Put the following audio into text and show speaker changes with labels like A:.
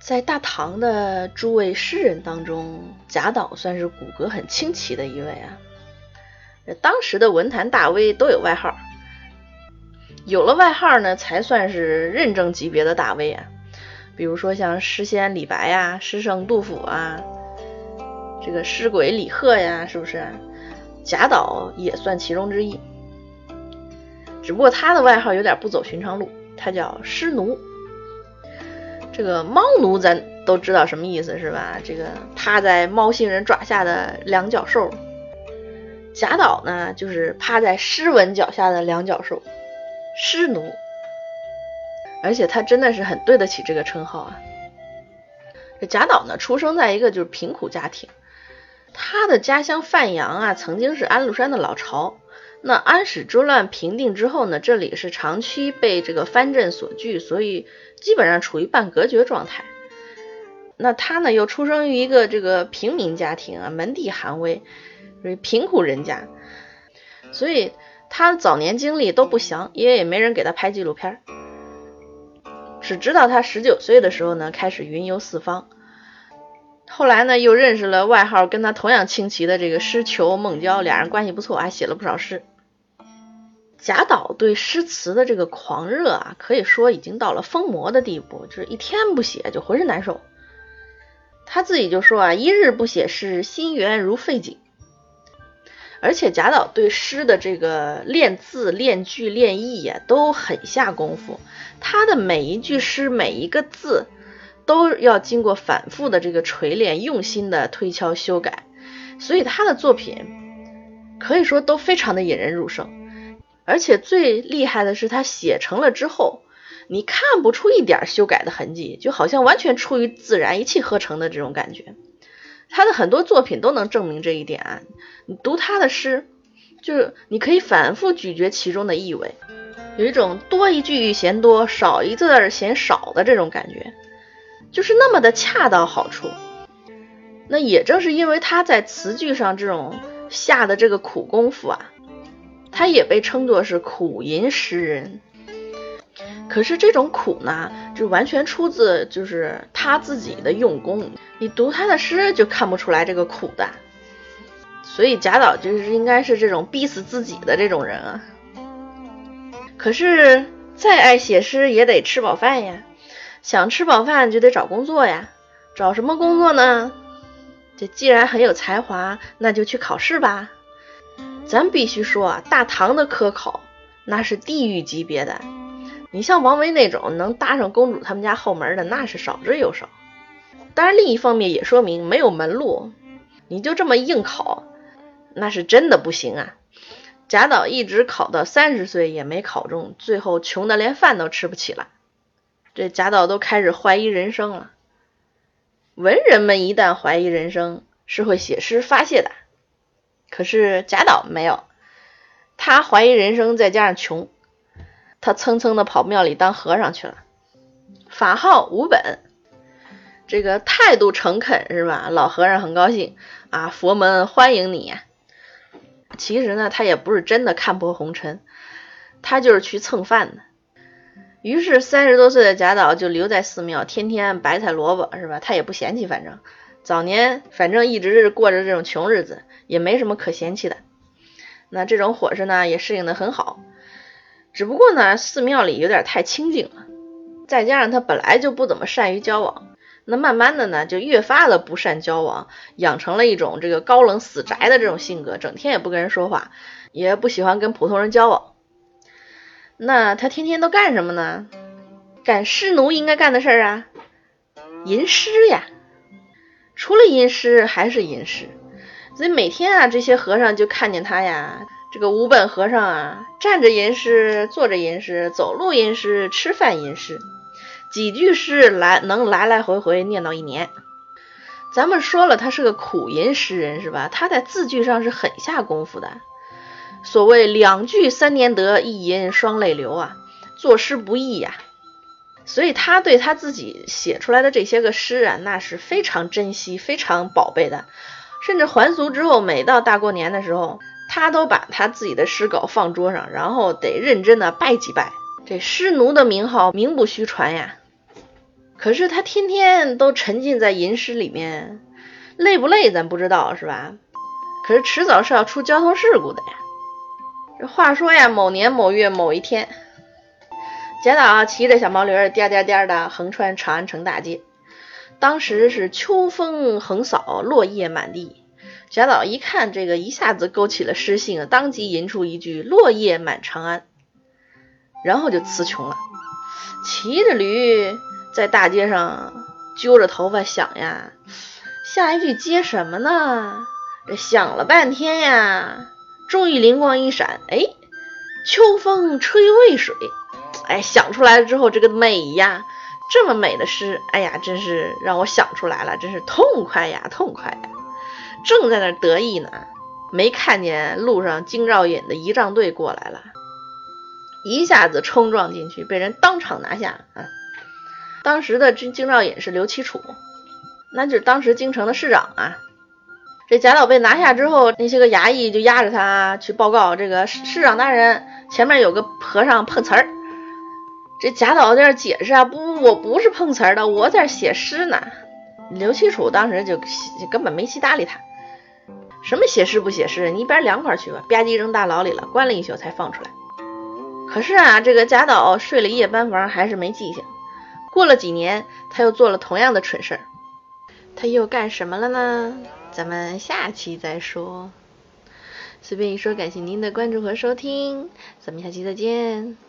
A: 在大唐的诸位诗人当中，贾岛算是骨骼很清奇的一位啊。当时的文坛大 V 都有外号，有了外号呢，才算是认证级别的大 V 啊。比如说像诗仙李白呀、诗圣杜甫啊，这个诗鬼李贺呀，是不是？贾岛也算其中之一。只不过他的外号有点不走寻常路，他叫诗奴。这个猫奴咱都知道什么意思是吧？这个趴在猫星人爪下的两脚兽。贾岛呢，就是趴在诗文脚下的两脚兽，诗奴。而且他真的是很对得起这个称号啊。这贾岛呢，出生在一个就是贫苦家庭，他的家乡范阳啊，曾经是安禄山的老巢。那安史之乱平定之后呢，这里是长期被这个藩镇所据，所以基本上处于半隔绝状态。那他呢，又出生于一个这个平民家庭啊，门第寒微，属于贫苦人家，所以他早年经历都不详，因为也没人给他拍纪录片儿。只知道他十九岁的时候呢，开始云游四方。后来呢，又认识了外号跟他同样清奇的这个诗囚孟郊，俩人关系不错，还写了不少诗。贾岛对诗词的这个狂热啊，可以说已经到了疯魔的地步，就是一天不写就浑身难受。他自己就说啊，一日不写诗，心源如废井。而且贾岛对诗的这个练字、练句、练意呀，都很下功夫。他的每一句诗、每一个字，都要经过反复的这个锤炼、用心的推敲、修改，所以他的作品可以说都非常的引人入胜。而且最厉害的是，他写成了之后，你看不出一点修改的痕迹，就好像完全出于自然、一气呵成的这种感觉。他的很多作品都能证明这一点。啊你读他的诗，就是你可以反复咀嚼其中的意味，有一种多一句嫌多，少一字嫌少的这种感觉，就是那么的恰到好处。那也正是因为他在词句上这种下的这个苦功夫啊，他也被称作是苦吟诗人。可是这种苦呢，就完全出自就是他自己的用功。你读他的诗就看不出来这个苦的。所以贾岛就是应该是这种逼死自己的这种人啊。可是再爱写诗也得吃饱饭呀，想吃饱饭就得找工作呀。找什么工作呢？这既然很有才华，那就去考试吧。咱必须说啊，大唐的科考那是地狱级别的。你像王维那种能搭上公主他们家后门的，那是少之又少。当然，另一方面也说明没有门路，你就这么硬考，那是真的不行啊。贾岛一直考到三十岁也没考中，最后穷的连饭都吃不起了。这贾岛都开始怀疑人生了。文人们一旦怀疑人生，是会写诗发泄的。可是贾岛没有，他怀疑人生，再加上穷。他蹭蹭的跑庙里当和尚去了，法号无本，这个态度诚恳是吧？老和尚很高兴啊，佛门欢迎你。其实呢，他也不是真的看破红尘，他就是去蹭饭的。于是三十多岁的贾岛就留在寺庙，天天白菜萝卜是吧？他也不嫌弃，反正早年反正一直是过着这种穷日子，也没什么可嫌弃的。那这种伙食呢，也适应的很好。只不过呢，寺庙里有点太清静了，再加上他本来就不怎么善于交往，那慢慢的呢，就越发的不善交往，养成了一种这个高冷死宅的这种性格，整天也不跟人说话，也不喜欢跟普通人交往。那他天天都干什么呢？干诗奴应该干的事儿啊，吟诗呀。除了吟诗还是吟诗，所以每天啊，这些和尚就看见他呀。这个无本和尚啊，站着吟诗，坐着吟诗，走路吟诗，吃饭吟诗，几句诗来能来来回回念叨一年。咱们说了，他是个苦吟诗人，是吧？他在字句上是很下功夫的。所谓两句三年得，一吟双泪流啊，作诗不易呀。所以他对他自己写出来的这些个诗啊，那是非常珍惜、非常宝贝的。甚至还俗之后，每到大过年的时候。他都把他自己的诗稿放桌上，然后得认真的拜几拜。这诗奴的名号名不虚传呀。可是他天天都沉浸在吟诗里面，累不累咱不知道是吧？可是迟早是要出交通事故的呀。这话说呀，某年某月某一天，贾岛骑着小毛驴儿颠颠颠的横穿长安城大街。当时是秋风横扫，落叶满地。贾岛一看这个，一下子勾起了诗兴，当即吟出一句“落叶满长安”，然后就词穷了。骑着驴在大街上揪着头发想呀，下一句接什么呢？这想了半天呀，终于灵光一闪，哎，秋风吹渭水，哎，想出来了之后，这个美呀！这么美的诗，哎呀，真是让我想出来了，真是痛快呀，痛快呀！正在那得意呢，没看见路上京兆尹的仪仗队过来了，一下子冲撞进去，被人当场拿下啊！当时的京京兆尹是刘启楚，那就是当时京城的市长啊。这贾岛被拿下之后，那些个衙役就押着他去报告，这个市长大人前面有个和尚碰瓷儿。这贾岛在这解释啊，不不，我不是碰瓷儿的，我在写诗呢。刘七楚当时就根本没去搭理他，什么写诗不写诗，你一边凉快去吧，吧唧扔大牢里了，关了一宿才放出来。可是啊，这个贾岛睡了一夜班房，还是没记性。过了几年，他又做了同样的蠢事儿，他又干什么了呢？咱们下期再说。随便一说，感谢您的关注和收听，咱们下期再见。